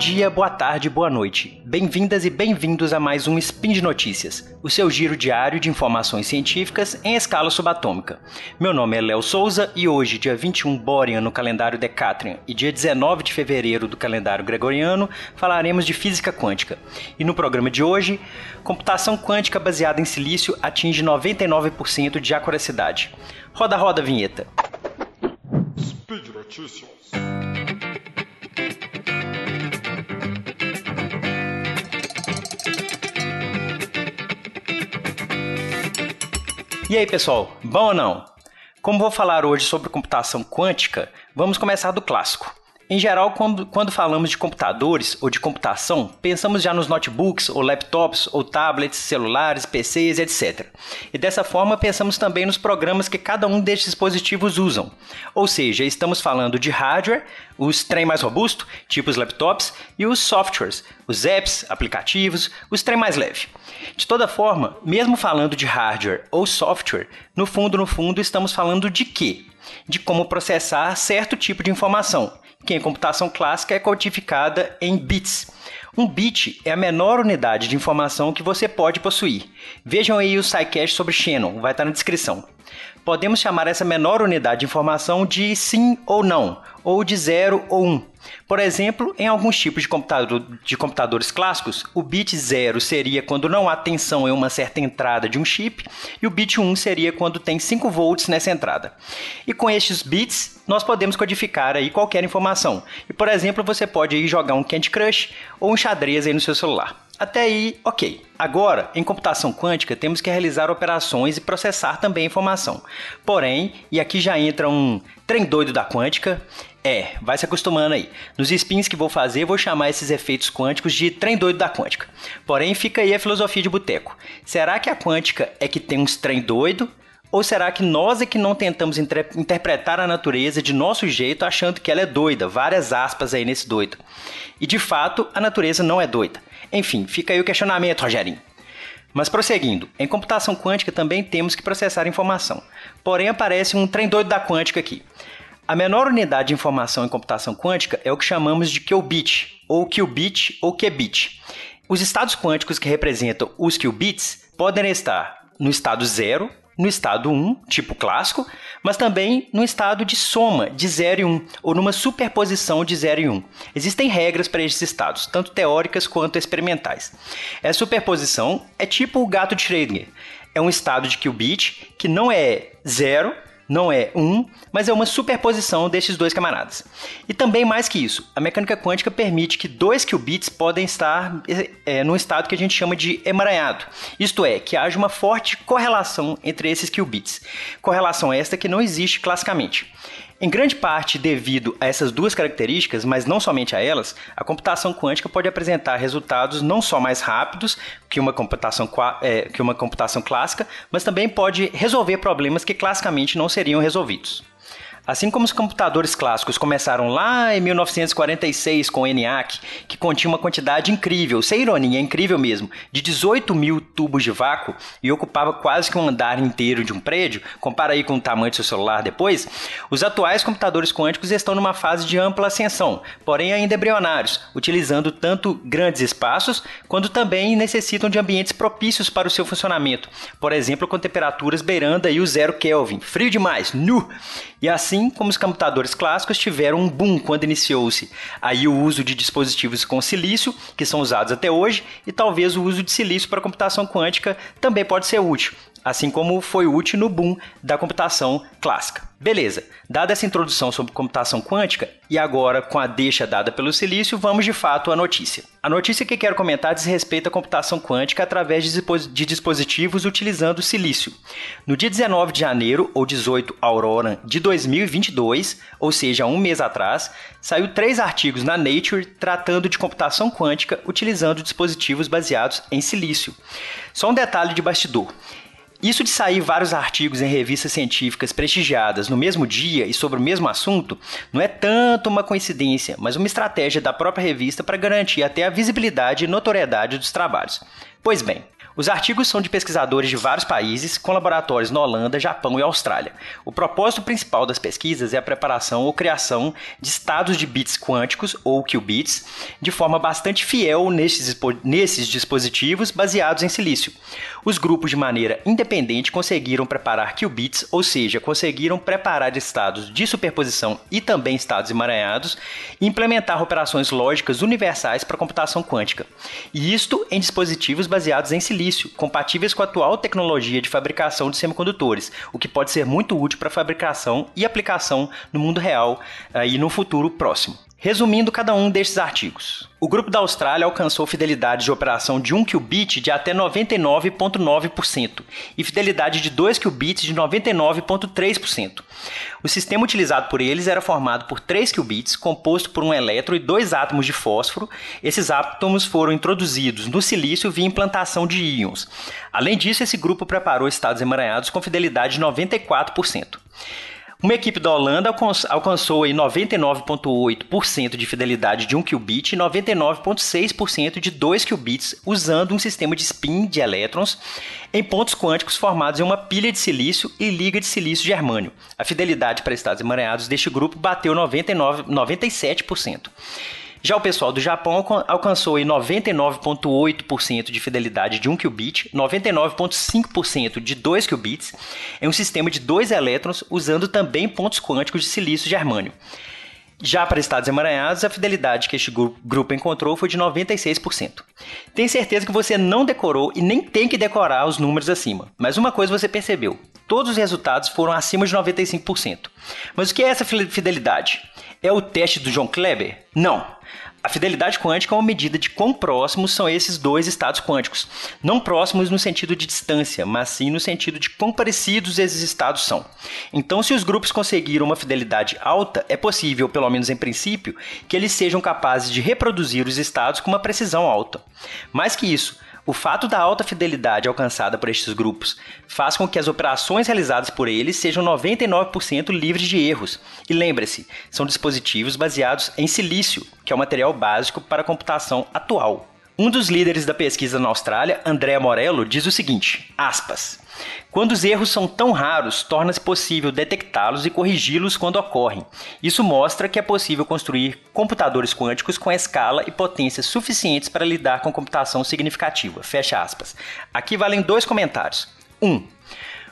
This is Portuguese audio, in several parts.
dia, boa tarde, boa noite. Bem-vindas e bem-vindos a mais um Spin de Notícias, o seu giro diário de informações científicas em escala subatômica. Meu nome é Léo Souza e hoje, dia 21 Borean no calendário Decatrian e dia 19 de fevereiro do calendário Gregoriano, falaremos de física quântica. E no programa de hoje, computação quântica baseada em silício atinge 99% de acuracidade. Roda, roda, vinheta. Speed Notícias. E aí, pessoal, bom ou não? Como vou falar hoje sobre computação quântica, vamos começar do clássico. Em geral, quando, quando, falamos de computadores ou de computação, pensamos já nos notebooks, ou laptops, ou tablets, celulares, PCs, etc. E dessa forma, pensamos também nos programas que cada um destes dispositivos usam. Ou seja, estamos falando de hardware, os trem mais robusto, tipo os laptops, e os softwares, os apps, aplicativos, os trem mais leve. De toda forma, mesmo falando de hardware ou software, no fundo, no fundo, estamos falando de quê? De como processar certo tipo de informação que em computação clássica é codificada em bits. Um bit é a menor unidade de informação que você pode possuir. Vejam aí o SciCast sobre Shannon, vai estar na descrição. Podemos chamar essa menor unidade de informação de sim ou não, ou de 0 ou 1. Um. Por exemplo, em alguns tipos de, computador, de computadores clássicos, o bit 0 seria quando não há tensão em uma certa entrada de um chip, e o bit 1 um seria quando tem 5 volts nessa entrada. E com estes bits, nós podemos codificar aí qualquer informação. E, por exemplo, você pode aí jogar um Candy Crush ou um xadrez aí no seu celular. Até aí, ok. Agora, em computação quântica, temos que realizar operações e processar também informação. Porém, e aqui já entra um trem doido da quântica, é, vai se acostumando aí. Nos spins que vou fazer, vou chamar esses efeitos quânticos de trem doido da quântica. Porém, fica aí a filosofia de boteco. Será que a quântica é que tem uns trem doido? Ou será que nós é que não tentamos interpretar a natureza de nosso jeito achando que ela é doida? Várias aspas aí nesse doido. E de fato, a natureza não é doida. Enfim, fica aí o questionamento, Rogerinho. Mas prosseguindo, em computação quântica também temos que processar informação. Porém, aparece um trem doido da quântica aqui. A menor unidade de informação em computação quântica é o que chamamos de qubit, ou qubit ou qubit. Os estados quânticos que representam os qubits podem estar no estado zero, no estado 1, tipo clássico, mas também no estado de soma de 0 e 1, ou numa superposição de 0 e 1. Existem regras para esses estados, tanto teóricas quanto experimentais. Essa superposição é tipo o gato de Schrödinger. É um estado de qubit que não é zero não é um, mas é uma superposição desses dois camaradas. E também mais que isso, a mecânica quântica permite que dois qubits podem estar é, num estado que a gente chama de emaranhado, isto é, que haja uma forte correlação entre esses qubits. Correlação esta que não existe classicamente. Em grande parte devido a essas duas características, mas não somente a elas, a computação quântica pode apresentar resultados não só mais rápidos que uma computação, é, que uma computação clássica, mas também pode resolver problemas que classicamente não seriam resolvidos. Assim como os computadores clássicos começaram lá em 1946 com o ENIAC, que continha uma quantidade incrível, sem ironia, é incrível mesmo, de 18 mil tubos de vácuo e ocupava quase que um andar inteiro de um prédio, compara aí com o tamanho do seu celular depois, os atuais computadores quânticos estão numa fase de ampla ascensão, porém ainda embrionários, utilizando tanto grandes espaços quanto também necessitam de ambientes propícios para o seu funcionamento, por exemplo, com temperaturas beirando aí o zero Kelvin, frio demais, nu! E assim como os computadores clássicos tiveram um boom quando iniciou-se aí o uso de dispositivos com silício, que são usados até hoje, e talvez o uso de silício para computação quântica também pode ser útil, assim como foi útil no boom da computação clássica. Beleza, dada essa introdução sobre computação quântica, e agora com a deixa dada pelo silício, vamos de fato à notícia. A notícia que quero comentar diz respeito à computação quântica através de dispositivos utilizando silício. No dia 19 de janeiro, ou 18 Aurora de 2022, ou seja, um mês atrás, saiu três artigos na Nature tratando de computação quântica utilizando dispositivos baseados em silício. Só um detalhe de bastidor. Isso de sair vários artigos em revistas científicas prestigiadas no mesmo dia e sobre o mesmo assunto não é tanto uma coincidência, mas uma estratégia da própria revista para garantir até a visibilidade e notoriedade dos trabalhos. Pois bem, os artigos são de pesquisadores de vários países, com laboratórios na Holanda, Japão e Austrália. O propósito principal das pesquisas é a preparação ou criação de estados de bits quânticos, ou qubits, de forma bastante fiel nesses, nesses dispositivos baseados em silício. Os grupos, de maneira independente, conseguiram preparar qubits, ou seja, conseguiram preparar estados de superposição e também estados emaranhados, e implementar operações lógicas universais para computação quântica. E isto em dispositivos baseados em silício silício compatíveis com a atual tecnologia de fabricação de semicondutores, o que pode ser muito útil para a fabricação e aplicação no mundo real uh, e no futuro próximo. Resumindo cada um destes artigos. O grupo da Austrália alcançou fidelidade de operação de 1 qubit de até 99,9% e fidelidade de 2 qubits de 99,3%. O sistema utilizado por eles era formado por 3 qubits, composto por um elétron e dois átomos de fósforo. Esses átomos foram introduzidos no silício via implantação de íons. Além disso, esse grupo preparou estados emaranhados com fidelidade de 94%. Uma equipe da Holanda alcançou 99,8% de fidelidade de 1 qubit e 99,6% de 2 qubits usando um sistema de spin de elétrons em pontos quânticos formados em uma pilha de silício e liga de silício germânio. A fidelidade para estados emaranhados deste grupo bateu 99, 97%. Já o pessoal do Japão alcançou 99,8% de fidelidade de 1 qubit, 99,5% de 2 qubits, em um sistema de dois elétrons usando também pontos quânticos de silício germânio. Já para estados emaranhados, a fidelidade que este grupo encontrou foi de 96%. Tenho certeza que você não decorou e nem tem que decorar os números acima, mas uma coisa você percebeu: todos os resultados foram acima de 95%. Mas o que é essa fidelidade? É o teste do John Kleber? Não. A fidelidade quântica é uma medida de quão próximos são esses dois estados quânticos. Não próximos no sentido de distância, mas sim no sentido de quão parecidos esses estados são. Então, se os grupos conseguiram uma fidelidade alta, é possível, pelo menos em princípio, que eles sejam capazes de reproduzir os estados com uma precisão alta. Mais que isso, o fato da alta fidelidade alcançada por estes grupos faz com que as operações realizadas por eles sejam 99% livres de erros. E lembre-se, são dispositivos baseados em silício, que é o material básico para a computação atual. Um dos líderes da pesquisa na Austrália, André Morello, diz o seguinte: aspas. Quando os erros são tão raros, torna-se possível detectá-los e corrigi-los quando ocorrem. Isso mostra que é possível construir computadores quânticos com escala e potência suficientes para lidar com computação significativa. Fecha aspas. Aqui valem dois comentários. 1. Um,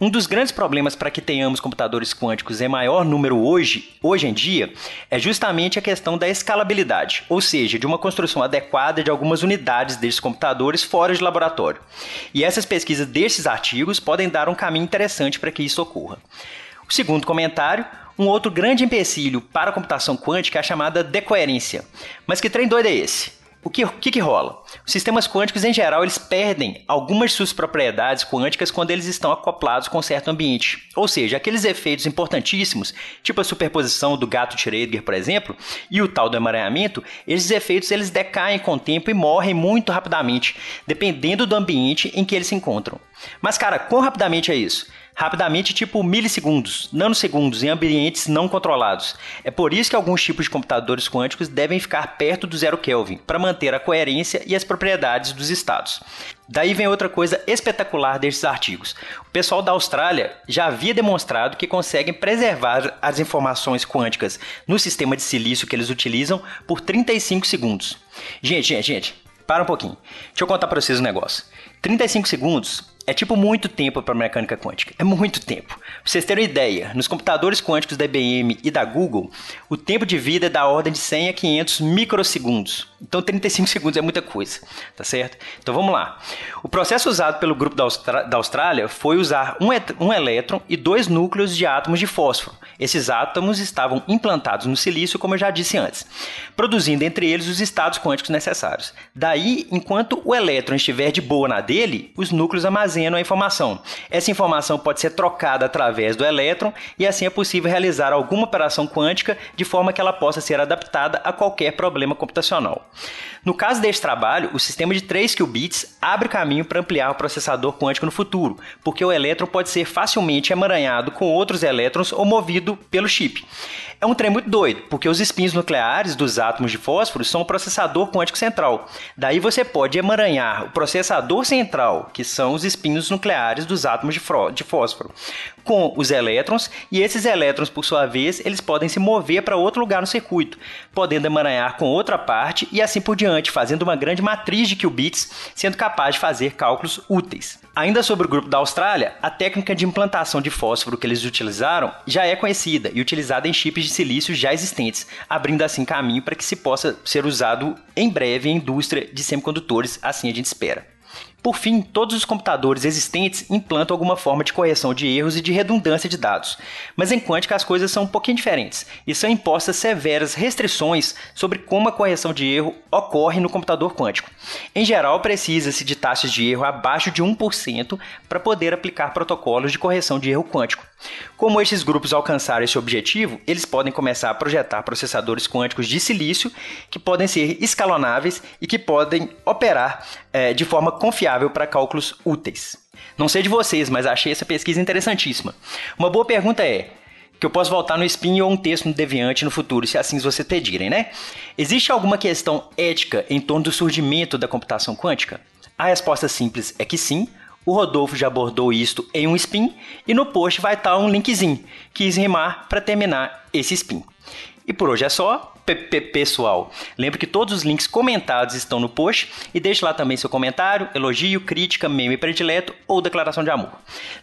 um dos grandes problemas para que tenhamos computadores quânticos em maior número hoje, hoje em dia, é justamente a questão da escalabilidade, ou seja, de uma construção adequada de algumas unidades desses computadores fora de laboratório. E essas pesquisas desses artigos podem dar um caminho interessante para que isso ocorra. O segundo comentário, um outro grande empecilho para a computação quântica é a chamada decoerência. Mas que trem doido é esse? O que, que, que rola? Os sistemas quânticos, em geral, eles perdem algumas suas propriedades quânticas quando eles estão acoplados com um certo ambiente. Ou seja, aqueles efeitos importantíssimos, tipo a superposição do gato Schrödinger, por exemplo, e o tal do emaranhamento, esses efeitos eles decaem com o tempo e morrem muito rapidamente, dependendo do ambiente em que eles se encontram. Mas, cara, quão rapidamente é isso? Rapidamente, tipo milissegundos, nanosegundos, em ambientes não controlados. É por isso que alguns tipos de computadores quânticos devem ficar perto do zero Kelvin, para manter a coerência e as propriedades dos estados. Daí vem outra coisa espetacular destes artigos. O pessoal da Austrália já havia demonstrado que conseguem preservar as informações quânticas no sistema de silício que eles utilizam por 35 segundos. Gente, gente, gente, para um pouquinho. Deixa eu contar para vocês um negócio. 35 segundos é tipo muito tempo para mecânica quântica. É muito tempo. Pra vocês terem uma ideia, nos computadores quânticos da IBM e da Google, o tempo de vida é da ordem de 100 a 500 microsegundos. Então 35 segundos é muita coisa, tá certo? Então vamos lá. O processo usado pelo grupo da, da Austrália foi usar um, um elétron e dois núcleos de átomos de fósforo. Esses átomos estavam implantados no silício, como eu já disse antes, produzindo entre eles os estados quânticos necessários. Daí, enquanto o elétron estiver de boa na dele, os núcleos armazenam a informação. Essa informação pode ser trocada através do elétron e assim é possível realizar alguma operação quântica de forma que ela possa ser adaptada a qualquer problema computacional. No caso deste trabalho, o sistema de 3 qubits abre caminho para ampliar o processador quântico no futuro, porque o elétron pode ser facilmente emaranhado com outros elétrons ou movido pelo chip. É um trem muito doido, porque os espinhos nucleares dos átomos de fósforo são o processador quântico central. Daí você pode emaranhar o processador central, que são os espinhos nucleares dos átomos de fósforo, com os elétrons, e esses elétrons, por sua vez, eles podem se mover para outro lugar no circuito, podendo emaranhar com outra parte e assim por diante, fazendo uma grande matriz de qubits, sendo capaz de fazer cálculos úteis. Ainda sobre o grupo da Austrália, a técnica de implantação de fósforo que eles utilizaram já é conhecida e utilizada em chips de silício já existentes, abrindo assim caminho para que se possa ser usado em breve em indústria de semicondutores, assim a gente espera. Por fim, todos os computadores existentes implantam alguma forma de correção de erros e de redundância de dados. Mas em quântica as coisas são um pouquinho diferentes e são impostas severas restrições sobre como a correção de erro ocorre no computador quântico. Em geral, precisa-se de taxas de erro abaixo de 1% para poder aplicar protocolos de correção de erro quântico. Como estes grupos alcançaram esse objetivo, eles podem começar a projetar processadores quânticos de silício que podem ser escalonáveis e que podem operar é, de forma confiável para cálculos úteis. Não sei de vocês, mas achei essa pesquisa interessantíssima. Uma boa pergunta é: que eu posso voltar no Spin ou um texto no Deviante no futuro, se assim você pedirem, né? Existe alguma questão ética em torno do surgimento da computação quântica? A resposta simples é que sim, o Rodolfo já abordou isto em um spin e no post vai estar um linkzinho. Quis rimar para terminar esse spin. E por hoje é só, pessoal. Lembre que todos os links comentados estão no post e deixe lá também seu comentário, elogio, crítica, meme predileto ou declaração de amor.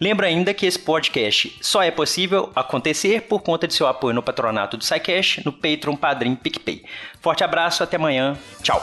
Lembra ainda que esse podcast só é possível acontecer por conta de seu apoio no patronato do SciCash, no Patreon, Padrim, PicPay. Forte abraço, até amanhã. Tchau.